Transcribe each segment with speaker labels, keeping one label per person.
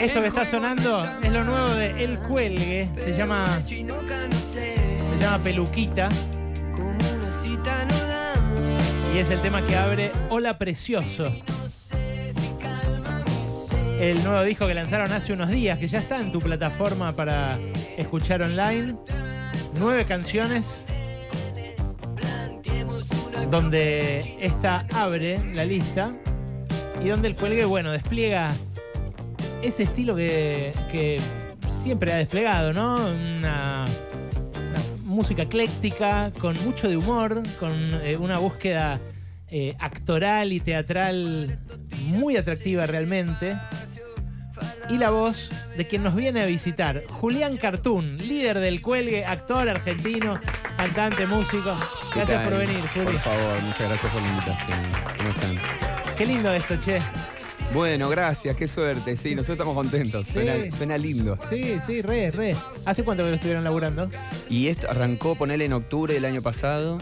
Speaker 1: Esto que está sonando es lo nuevo de El Cuelgue. Se llama, se llama Peluquita. Y es el tema que abre Hola Precioso. El nuevo disco que lanzaron hace unos días, que ya está en tu plataforma para escuchar online. Nueve canciones. Donde esta abre la lista. Y donde el cuelgue, bueno, despliega ese estilo que, que siempre ha desplegado, ¿no? Una, una música ecléctica, con mucho de humor, con eh, una búsqueda eh, actoral y teatral muy atractiva realmente. Y la voz de quien nos viene a visitar, Julián Cartún, líder del cuelgue, actor argentino, cantante, músico.
Speaker 2: ¿Qué
Speaker 1: Gracias por venir, Juli.
Speaker 2: Por favor, muchas gracias por la invitación. ¿Cómo están?
Speaker 1: Qué lindo esto, che.
Speaker 2: Bueno, gracias, qué suerte. Sí, nosotros estamos contentos. Suena, lindo.
Speaker 1: Sí, sí, re, re. ¿Hace cuánto que lo estuvieron laburando?
Speaker 2: Y esto arrancó ponerle en octubre del año pasado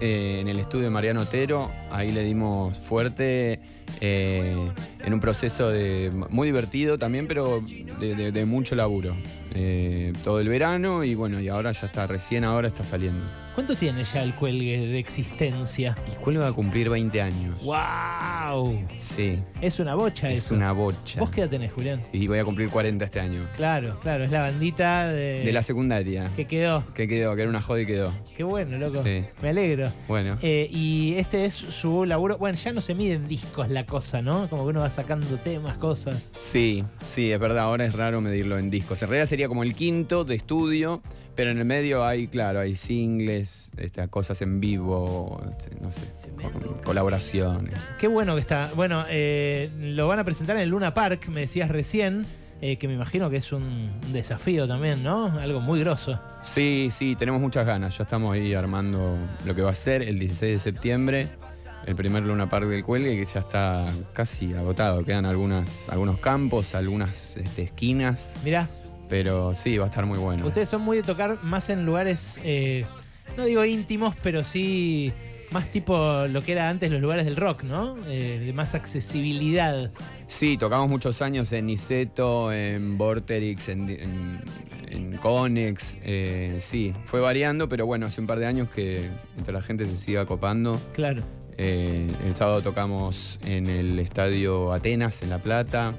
Speaker 2: eh, en el estudio de Mariano Otero. Ahí le dimos fuerte eh, en un proceso de, muy divertido también, pero de, de- de mucho laburo. Eh, todo el verano y bueno, y ahora ya está, recién ahora está saliendo.
Speaker 1: ¿Cuánto tiene ya el cuelgue de existencia?
Speaker 2: ¿Y cuál va a cumplir 20 años?
Speaker 1: ¡Wow!
Speaker 2: Sí,
Speaker 1: Es una bocha
Speaker 2: es
Speaker 1: eso.
Speaker 2: una bocha.
Speaker 1: ¿Vos qué edad tenés, Julián?
Speaker 2: Y voy a cumplir 40 este año.
Speaker 1: Claro, claro, es la bandita de,
Speaker 2: De la secundaria.
Speaker 1: que quedó.
Speaker 2: Que quedó, que era una joda y quedó.
Speaker 1: Qué bueno, loco.
Speaker 2: Sí.
Speaker 1: Me alegro.
Speaker 2: Bueno.
Speaker 1: Eh, y este es su laburo. Bueno, ya no se mide en discos la cosa, ¿no? Como que uno va sacando temas, cosas.
Speaker 2: Sí, sí, es verdad, ahora es raro medirlo en discos. En realidad sería como el quinto de estudio, pero en el medio hay, claro, hay singles, este, cosas en vivo, este, no sé, co- colaboraciones.
Speaker 1: Qué bueno que está. Bueno, eh, lo van a presentar en el Luna Park, me decías recién, eh, que me imagino que es un desafío también, ¿no? Algo muy grosso.
Speaker 2: Sí, sí, tenemos muchas ganas. Ya estamos ahí armando lo que va a ser el 16 de septiembre, el primer Luna Park del Cuelgue, que ya está casi agotado. Quedan algunas, algunos campos, algunas este, esquinas,
Speaker 1: Mirá,
Speaker 2: pero sí, va a estar muy bueno.
Speaker 1: ustedes son muy de tocar más en lugares, eh, no digo íntimos, pero sí más tipo lo que era antes los lugares del rock, ¿no? Eh, de más accesibilidad.
Speaker 2: Sí, tocamos muchos años en Niceto, en Vorterix, en, en, en Conex. eh, sí, fue variando, pero bueno, hace un par de años que entre la gente se sigue acopando.
Speaker 1: Claro.
Speaker 2: Eh, el sábado tocamos en el estadio Atenas, en La Plata.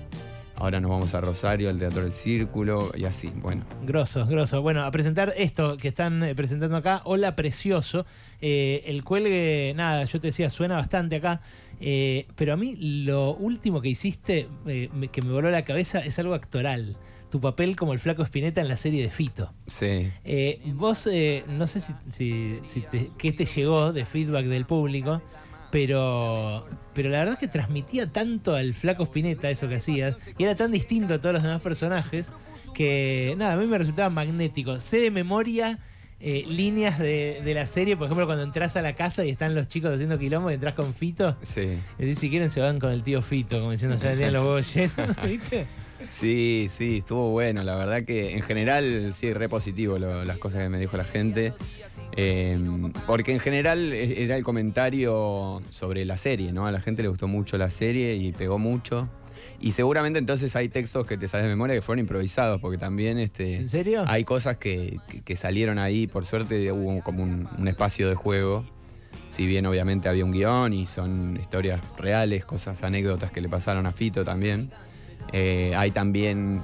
Speaker 2: Ahora nos vamos a Rosario, al Teatro del Círculo, y así, bueno.
Speaker 1: Grosso, grosso. Bueno, a presentar esto que están eh, presentando acá. Hola, precioso. Eh, el cuelgue, nada, yo te decía, suena bastante acá. eh, pero a mí lo último que hiciste, eh, que me voló la cabeza, es algo actoral. Tu papel como el flaco Espineta en la serie de Fito.
Speaker 2: Sí.
Speaker 1: Eh, vos, eh, no sé si, si- si te- qué te llegó de feedback del público, pero, pero la verdad es que transmitía tanto al flaco Spinetta eso que hacías, y era tan distinto a todos los demás personajes, que nada, a mí me resultaba magnético. Sé de memoria eh, líneas de, de la serie, por ejemplo, cuando entras a la casa y están los chicos haciendo quilombo y entras con Fito,
Speaker 2: Sí.
Speaker 1: y si quieren se van con el tío Fito, como diciendo, ya tenían los huevos llenos, ¿viste?
Speaker 2: Sí, sí, estuvo bueno. La verdad que en general sí, re positivo lo- las cosas que me dijo la gente. Eh, porque en general e- era el comentario sobre la serie, ¿no? A la gente le gustó mucho la serie y pegó mucho. Y seguramente entonces hay textos que te sabes de memoria que fueron improvisados, porque también este,
Speaker 1: ¿En serio?
Speaker 2: hay cosas que, que- que salieron ahí. Por suerte hubo como un, un espacio de juego. Si bien obviamente había un guion y son historias reales, cosas, anécdotas que le pasaron a Fito también. Eh, hay también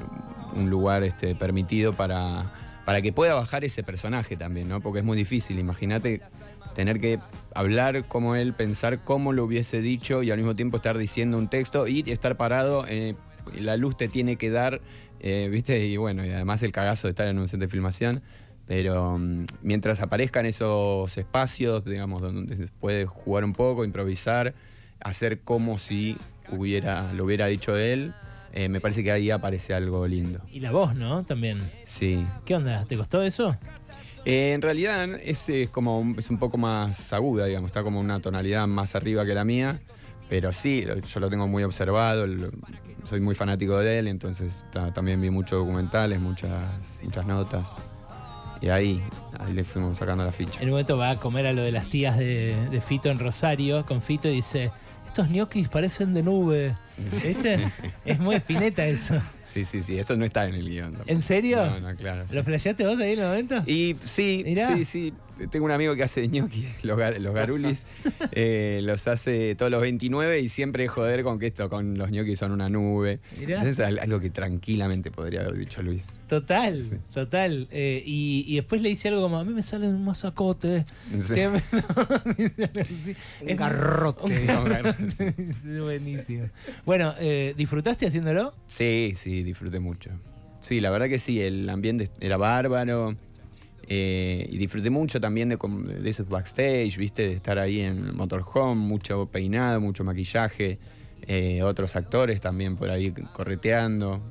Speaker 2: un lugar este, permitido para, para que pueda bajar ese personaje también, ¿no? Porque es muy difícil, imagínate tener que hablar como él, pensar cómo lo hubiese dicho y al mismo tiempo estar diciendo un texto y estar parado, eh, la luz te tiene que dar, eh, ¿viste? Y bueno, y además el cagazo de estar en un set de filmación. Pero mm, mientras aparezcan esos espacios, digamos, donde se puede jugar un poco, improvisar, hacer como si hubiera, lo hubiera dicho él, eh, me parece que ahí aparece algo lindo.
Speaker 1: Y la voz, ¿no? También.
Speaker 2: Sí.
Speaker 1: ¿Qué onda? ¿Te costó eso?
Speaker 2: Eh, en realidad es, es como un- es un poco más aguda, digamos, está como una tonalidad más arriba que la mía, pero sí, yo lo tengo muy observado, lo- soy muy fanático de él, entonces ta- también vi muchos documentales, muchas, muchas notas, y ahí, ahí le fuimos sacando la ficha.
Speaker 1: En un momento va a comer a lo de las tías de, de Fito en Rosario con Fito y dice, estos ñoquis parecen de nube. ¿Viste? es muy fineta eso.
Speaker 2: Sí, sí, sí, eso no está en el guion.
Speaker 1: ¿En serio?
Speaker 2: No, no, claro. sí.
Speaker 1: ¿Lo flasheaste vos ahí en el momento?
Speaker 2: Y sí,
Speaker 1: Mirá.
Speaker 2: sí, sí. Tengo un amigo que hace ñoquis, los, gar- los garulis, eh, los hace todos los 29 y siempre joder con que esto, con los ñoquis son una nube.
Speaker 1: Mirá.
Speaker 2: Entonces es algo que tranquilamente podría haber dicho Luis.
Speaker 1: Total,
Speaker 2: Sí.
Speaker 1: total. Eh, y, y después le dice algo como, a mí me sale un mazacote.
Speaker 2: Sí.
Speaker 1: Me- no.
Speaker 3: Un garrote.
Speaker 2: No, sí.
Speaker 1: Es buenísimo. Bueno, eh, ¿disfrutaste haciéndolo?
Speaker 2: Sí, sí, disfruté mucho. Sí, la verdad que sí, el ambiente era bárbaro. eh, y disfruté mucho también de, de esos backstage, viste, de estar ahí en motorhome, mucho peinado, mucho maquillaje, eh, otros actores también por ahí correteando.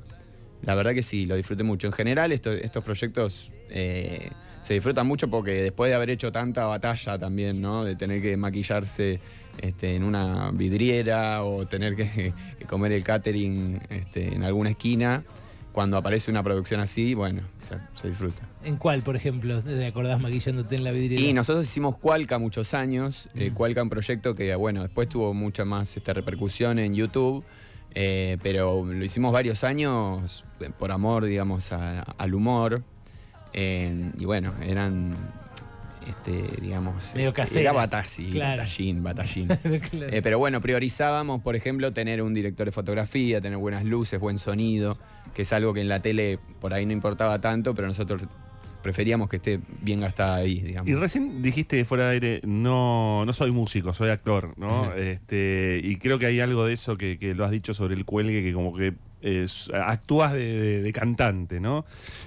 Speaker 2: La verdad que sí, lo disfruté mucho. En general, esto- estos proyectos eh, se disfrutan mucho porque después de haber hecho tanta batalla también, ¿no? De tener que maquillarse este, en una vidriera o tener que, que comer el catering este, en alguna esquina, cuando aparece una producción así, bueno, se, se disfruta.
Speaker 1: ¿En cuál, por ejemplo? ¿Te acordás maquillándote en la vidriera?
Speaker 2: Y nosotros hicimos Cualca muchos años, eh. Cualca un proyecto que, bueno, después tuvo mucha más esta repercusión en YouTube, eh, pero lo hicimos varios años eh, por amor, digamos, a- al humor. eh, y bueno, eran, este, digamos,
Speaker 1: Medio casera.
Speaker 2: era batallín,
Speaker 1: Claro.
Speaker 2: batallín, batallín.
Speaker 1: Claro.
Speaker 2: Eh, pero bueno, priorizábamos, por ejemplo, tener un director de fotografía, tener buenas luces, buen sonido, que es algo que en la tele por ahí no importaba tanto, pero nosotros preferíamos que esté bien gastada ahí, digamos.
Speaker 3: Y recién dijiste fuera de aire, no, no soy músico, soy actor, ¿no? este, y creo que hay algo de eso que, que lo has dicho sobre el cuelgue, que como que actúas de, de- de cantante, ¿no?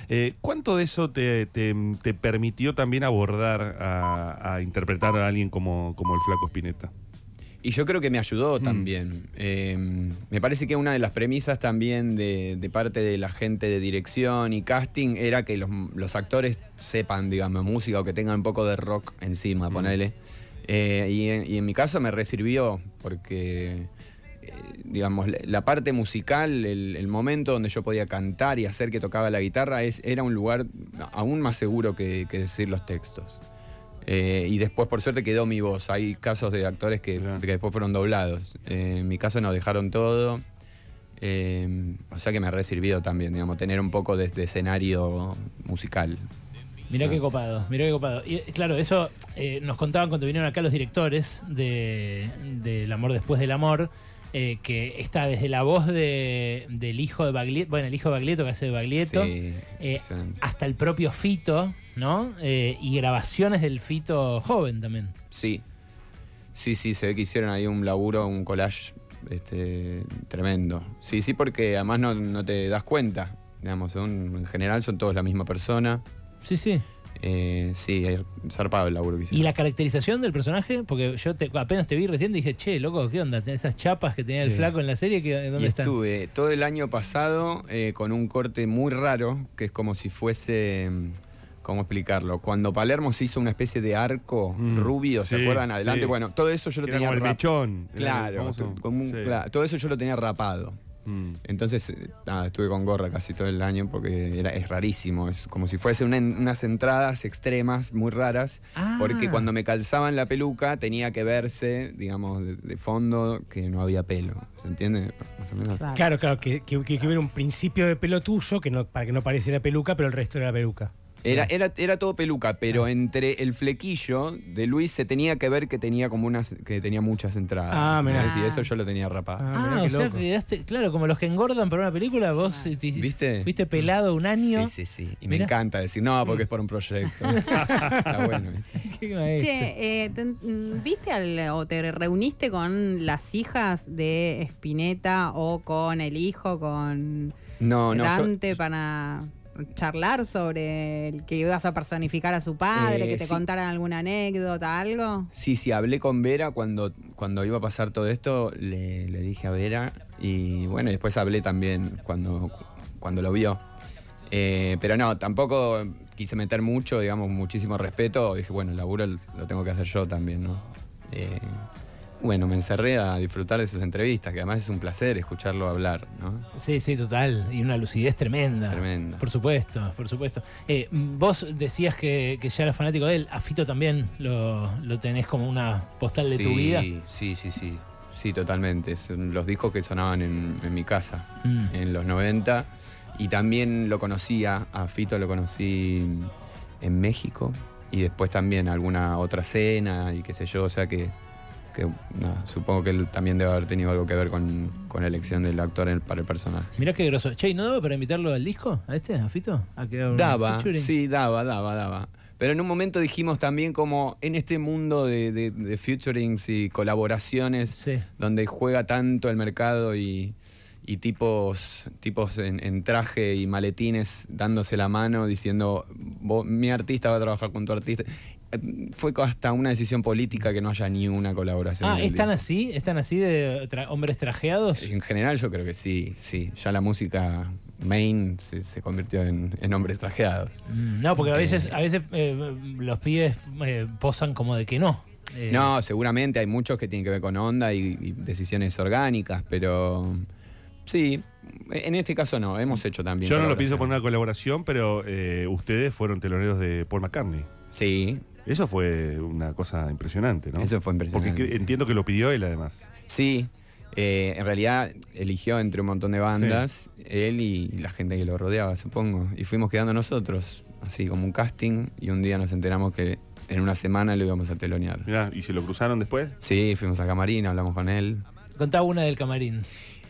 Speaker 3: Eh, ¿Cuánto de eso te, te- te permitió también abordar a, a interpretar a alguien como, como el Flaco Spinetta?
Speaker 2: Y yo creo que me
Speaker 3: Mm.
Speaker 2: ayudó también. Eh, me parece que una de las premisas también de, de parte de la gente de dirección y casting era que los, los actores sepan, digamos, música o que tengan un poco de rock
Speaker 3: Mm.
Speaker 2: encima, ponele. Eh, y, en, y en mi caso me resirvió porque, digamos, la, parte musical, el, el momento donde yo podía cantar y hacer que tocaba la guitarra, es, era un lugar aún más seguro que, que decir los textos. Eh, y después, por suerte, quedó mi voz. Hay casos de actores que, que después fueron doblados. Eh, en mi caso no, dejaron todo. Eh, o sea que me ha sirvido también, digamos, tener un poco de, de escenario musical.
Speaker 1: Mirá
Speaker 2: Ah.
Speaker 1: qué copado, mirá qué copado. Y claro, eso eh, nos contaban cuando vinieron acá los directores de, de El amor después del amor, eh, que está desde la voz de- del hijo de Baglietto, bueno, el hijo de Baglietto que hace de Baglietto,
Speaker 2: Sí,
Speaker 1: eh, hasta el propio Fito, ¿no? Eh, y grabaciones del Fito joven también.
Speaker 2: Sí. Sí, sí, se ve que hicieron ahí un laburo, un collage este, tremendo. Sí, sí, porque además no, no te das cuenta. Digamos, son, en general son todos la misma persona.
Speaker 1: Sí, sí.
Speaker 2: Eh, sí, zarpado el laburo que hicieron.
Speaker 1: ¿Y la caracterización del personaje? Porque yo te- apenas te vi recién dije, che, loco, ¿qué onda? Esas chapas que tenía el
Speaker 2: Sí.
Speaker 1: flaco en la serie, ¿qué- ¿dónde
Speaker 2: y
Speaker 1: están?
Speaker 2: estuve todo el año pasado eh, con un corte muy raro, que es como si fuese. mm, ¿Cómo explicarlo? Cuando Palermo se hizo una especie de arco
Speaker 3: Mm,
Speaker 2: rubio, ¿se
Speaker 3: sí,
Speaker 2: acuerdan? Adelante.
Speaker 3: sí.
Speaker 2: Bueno, todo eso yo lo
Speaker 3: Era
Speaker 2: tenía
Speaker 3: como el
Speaker 2: rap-
Speaker 3: mechón. era el
Speaker 2: Claro,
Speaker 3: famoso-
Speaker 2: to- como un-
Speaker 3: sí.
Speaker 2: claro, todo eso yo lo tenía rapado.
Speaker 3: Mm.
Speaker 2: Entonces, eh, nada, estuve con gorra casi todo el año porque era, es rarísimo. Es como si fuese una- unas entradas extremas, muy raras.
Speaker 1: Ah.
Speaker 2: Porque cuando me calzaban la peluca tenía que verse, digamos, de, de fondo que no había pelo. ¿Se entiende? Más o menos.
Speaker 4: Claro, claro, que, que, que, que hubiera un principio de pelo tuyo que no, para que no pareciera peluca, pero el resto era peluca.
Speaker 2: Era, era, era todo peluca, pero entre el flequillo de Luis se tenía que ver que tenía como unas, que tenía muchas entradas.
Speaker 4: Ah, mirá.
Speaker 2: Y eso yo lo tenía rapado.
Speaker 4: Ah,
Speaker 1: Ah,
Speaker 4: mirá
Speaker 1: o
Speaker 4: qué
Speaker 1: sea,
Speaker 4: loco.
Speaker 1: quedaste, claro, como los que engordan para una película, vos eh, te-
Speaker 2: ¿Viste?
Speaker 1: fuiste pelado un año.
Speaker 2: Sí, sí, sí. Y me
Speaker 1: Mirá.
Speaker 2: encanta decir, no, porque es por un proyecto. Está bueno. ¿viste?
Speaker 1: Qué maestro.
Speaker 5: Che, eh, mm, ¿viste al, o te reuniste con las hijas de Spinetta o con el hijo, con
Speaker 2: No, no. yo-
Speaker 5: Dante para charlar sobre el que ibas a personificar a su padre,
Speaker 2: Eh,
Speaker 5: que te
Speaker 2: sí.
Speaker 5: contaran alguna anécdota, algo?
Speaker 2: Sí, sí, hablé con Vera cuando, cuando iba a pasar todo esto, le, le dije a Vera y bueno, después hablé también cuando, cuando lo vio. Eh, pero no, tampoco quise meter mucho, digamos, muchísimo respeto. Dije, bueno, el laburo lo tengo que hacer yo también, ¿no? Eh, bueno, me encerré a disfrutar de sus entrevistas, que además es un placer escucharlo hablar, ¿no?
Speaker 1: Sí, sí, total. Y una lucidez tremenda.
Speaker 2: Tremenda.
Speaker 1: Por supuesto, por supuesto. Eh, vos decías que, que ya eras fanático de él. A Fito también lo, lo tenés como una postal de tu vida.
Speaker 2: Sí, sí, sí. sí, totalmente. Son los discos que sonaban en, en mi casa
Speaker 1: Mm.
Speaker 2: en los 90. Y también lo conocía, a Fito lo conocí en México. Y después también alguna otra cena y qué sé yo. O sea que, que, supongo que él también debe haber tenido algo que ver con, con la elección del actor en- para el personaje.
Speaker 1: Mirá qué groso. Che, ¿y no daba para invitarlo al disco? ¿A este? ¿A Fito? ¿A que
Speaker 2: Daba, sí, daba, daba, daba. Pero en un momento dijimos también como en este mundo de, de, de featurings y colaboraciones
Speaker 1: Sí.
Speaker 2: donde juega tanto el mercado y, y tipos, tipos en, en traje y maletines dándose la mano diciendo "Vos- mi artista va a trabajar con tu artista. Eh, Fue hasta una decisión política que no haya ni una colaboración.
Speaker 1: Ah, ¿están así? ¿Están así de tra- hombres trajeados?
Speaker 2: En general yo creo que sí, sí. Ya la música main se, se convirtió en, en hombres trajeados.
Speaker 1: Mm, No, porque a veces, a veces eh, los pibes eh, posan como de que no. Eh,
Speaker 2: No, seguramente hay muchos que tienen que ver con onda y, y decisiones orgánicas, pero sí, en este caso no, hemos hecho también.
Speaker 3: Yo no lo pienso por una colaboración, pero eh, ustedes fueron teloneros de Paul McCartney.
Speaker 2: Sí,
Speaker 3: Eso fue una cosa impresionante, ¿no?
Speaker 2: Eso fue impresionante.
Speaker 3: Porque que- entiendo que lo pidió él además.
Speaker 2: sí. eh, en realidad eligió entre un montón de bandas, él y la gente que lo rodeaba, supongo. Y fuimos quedando nosotros, así como un casting, y un día nos enteramos que en una semana lo íbamos a telonear.
Speaker 3: Mirá, ¿y se lo cruzaron después?
Speaker 2: Sí, fuimos a Camarín, hablamos con él.
Speaker 1: Contaba una del camarín.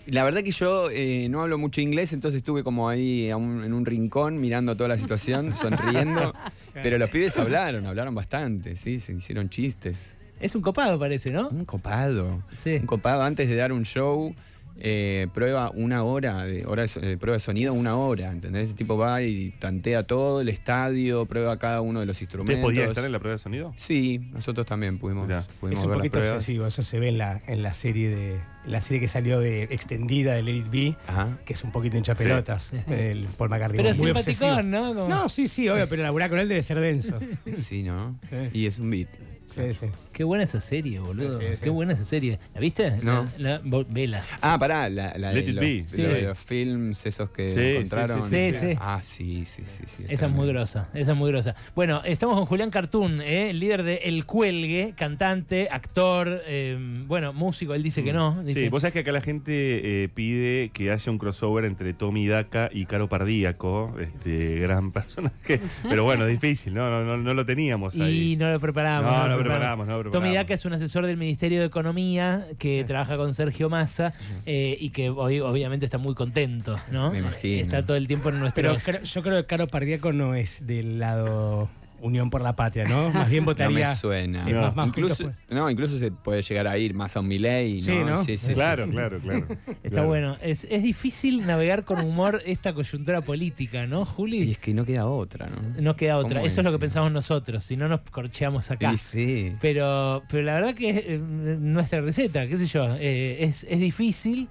Speaker 2: La verdad que yo eh, no hablo mucho inglés, entonces estuve como ahí un- en un rincón mirando toda la situación, sonriendo. Pero los pibes hablaron, hablaron bastante, sí, se hicieron chistes.
Speaker 1: Es un copado, parece, ¿no?
Speaker 2: Un copado.
Speaker 1: Sí.
Speaker 2: Un copado antes de dar un show, eh, prueba una hora, de, hora de, de prueba de sonido, una hora, ¿entendés? Ese tipo va y tantea todo el estadio, prueba cada uno de los
Speaker 3: ¿Usted
Speaker 2: instrumentos.
Speaker 3: podía estar en la prueba de sonido?
Speaker 2: Sí, nosotros también pudimos, pudimos
Speaker 4: Es un
Speaker 2: ver
Speaker 4: poquito obsesivo, eso se ve en la, en la serie de la serie que salió de extendida de Let It Be,
Speaker 2: Ajá.
Speaker 4: que es un poquito hincha pelotas, el Paul McCartney.
Speaker 1: Pero
Speaker 4: muy obsesivo.
Speaker 1: simpaticón, ¿no? Como-
Speaker 4: No, sí, sí, obvio, pero laburar con él debe ser denso.
Speaker 2: Sí, ¿no?
Speaker 4: Sí.
Speaker 2: Y es un beat.
Speaker 4: Sí, sí.
Speaker 1: Qué buena esa serie, boludo.
Speaker 4: Sí, sí, sí.
Speaker 1: Qué buena esa serie. ¿La viste?
Speaker 2: No.
Speaker 1: La, la- vo- vela.
Speaker 2: Ah, pará, la, la
Speaker 3: Let
Speaker 2: de
Speaker 3: it
Speaker 2: los,
Speaker 3: be.
Speaker 2: de
Speaker 1: Sí.
Speaker 2: lo de los films esos que
Speaker 3: Sí,
Speaker 2: encontraron.
Speaker 1: sí, sí, sí. Sí, sí.
Speaker 2: Ah, sí, sí, sí. sí
Speaker 1: Esa es muy grosa, esa es muy grosa. Bueno, estamos con Julián Cartoon, ¿eh? líder de El Cuelgue, cantante, actor, eh, bueno, músico, él dice que no. Dice,
Speaker 3: Sí, vos sabés que acá la gente eh, pide que haya un crossover entre Tommy Daca y Caro Pardíaco, este gran personaje. Pero bueno, difícil, ¿no? No, no, no lo teníamos ahí.
Speaker 1: Y no lo preparamos.
Speaker 3: No,
Speaker 1: lo
Speaker 3: no preparamos, no lo
Speaker 1: Tommy
Speaker 3: preparamos.
Speaker 1: Daca es un asesor del Ministerio de Economía que trabaja con Sergio Massa eh, y que hoy obviamente está muy contento, ¿no?
Speaker 2: Me imagino.
Speaker 1: Está todo el tiempo en nuestro...
Speaker 4: Pero yo creo que Caro Pardíaco no es del lado Unión por la Patria, ¿no? Más bien
Speaker 2: No
Speaker 4: votaría.
Speaker 2: me suena.
Speaker 4: más- más
Speaker 2: incluso,
Speaker 4: juntos
Speaker 2: no, incluso se puede llegar a ir más a un Milei,
Speaker 4: Sí, ¿no?
Speaker 2: Sí, sí,
Speaker 3: claro,
Speaker 2: sí, sí.
Speaker 3: claro, claro,
Speaker 1: Está
Speaker 3: Claro.
Speaker 1: bueno. Es, es difícil navegar con humor esta coyuntura política, ¿no, Juli?
Speaker 2: Y es que no queda otra, ¿no?
Speaker 1: No queda otra.
Speaker 2: ¿Cómo
Speaker 1: Eso es lo que pensamos nosotros, si no nos corcheamos acá.
Speaker 2: Y sí.
Speaker 1: Pero, pero la verdad que es eh, nuestra receta, qué sé yo, eh, es, es difícil.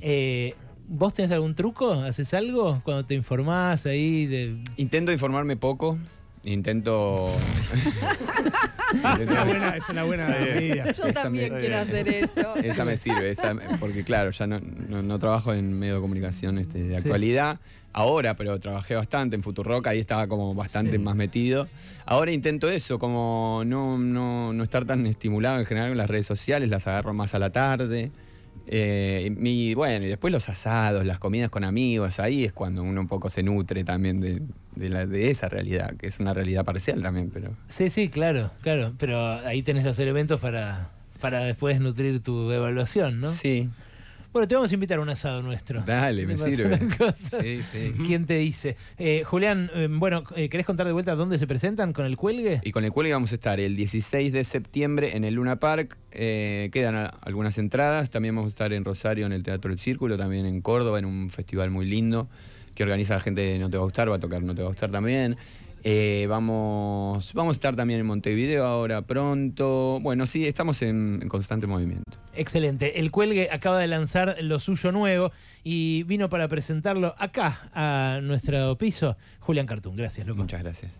Speaker 1: Eh, ¿Vos tenés algún truco? ¿Haces algo cuando te informás ahí? De...
Speaker 2: Intento informarme poco. Intento.
Speaker 4: Es una buena, es una buena medida.
Speaker 5: Yo
Speaker 2: Esa
Speaker 5: también
Speaker 2: me-
Speaker 5: quiero hacer eso.
Speaker 2: Esa me sirve, esa, porque claro, ya no, no- no trabajo en medio de comunicación este, de
Speaker 1: Sí.
Speaker 2: actualidad. Ahora, pero trabajé bastante en Futurock, ahí estaba como bastante
Speaker 1: Sí.
Speaker 2: más metido. Ahora intento eso, como no, no, no estar tan estimulado en general con las redes sociales, las agarro más a la tarde. Eh, y bueno, y después los asados, las comidas con amigos, ahí es cuando uno un poco se nutre también de, de la- de esa realidad, que es una realidad parcial también, pero...
Speaker 1: Sí, sí, claro, claro. Pero ahí tenés los elementos para, para después nutrir tu evaluación, ¿no?
Speaker 2: Sí,
Speaker 1: Bueno, te vamos a invitar a un asado nuestro.
Speaker 2: dale, me
Speaker 1: ¿Te pasa
Speaker 2: sirve. Sí, sí.
Speaker 1: ¿Quién te dice? Eh, Julián, eh, bueno, eh, ¿querés contar de vuelta dónde se presentan con el cuelgue?
Speaker 2: Y con el cuelgue vamos a estar el 16 de septiembre en el Luna Park. Eh, quedan a- algunas entradas. También vamos a estar en Rosario en el Teatro del Círculo, también en Córdoba en un festival muy lindo que organiza la gente de No Te Va a Gustar, va a tocar No Te Va a Gustar también. Eh, vamos, vamos a estar también en Montevideo ahora pronto. Bueno, sí, estamos en, en constante movimiento.
Speaker 1: Excelente. El Cuelgue acaba de lanzar lo suyo nuevo y vino para presentarlo acá a nuestro piso Julián Cartoon. Gracias, loco.
Speaker 2: Muchas gracias.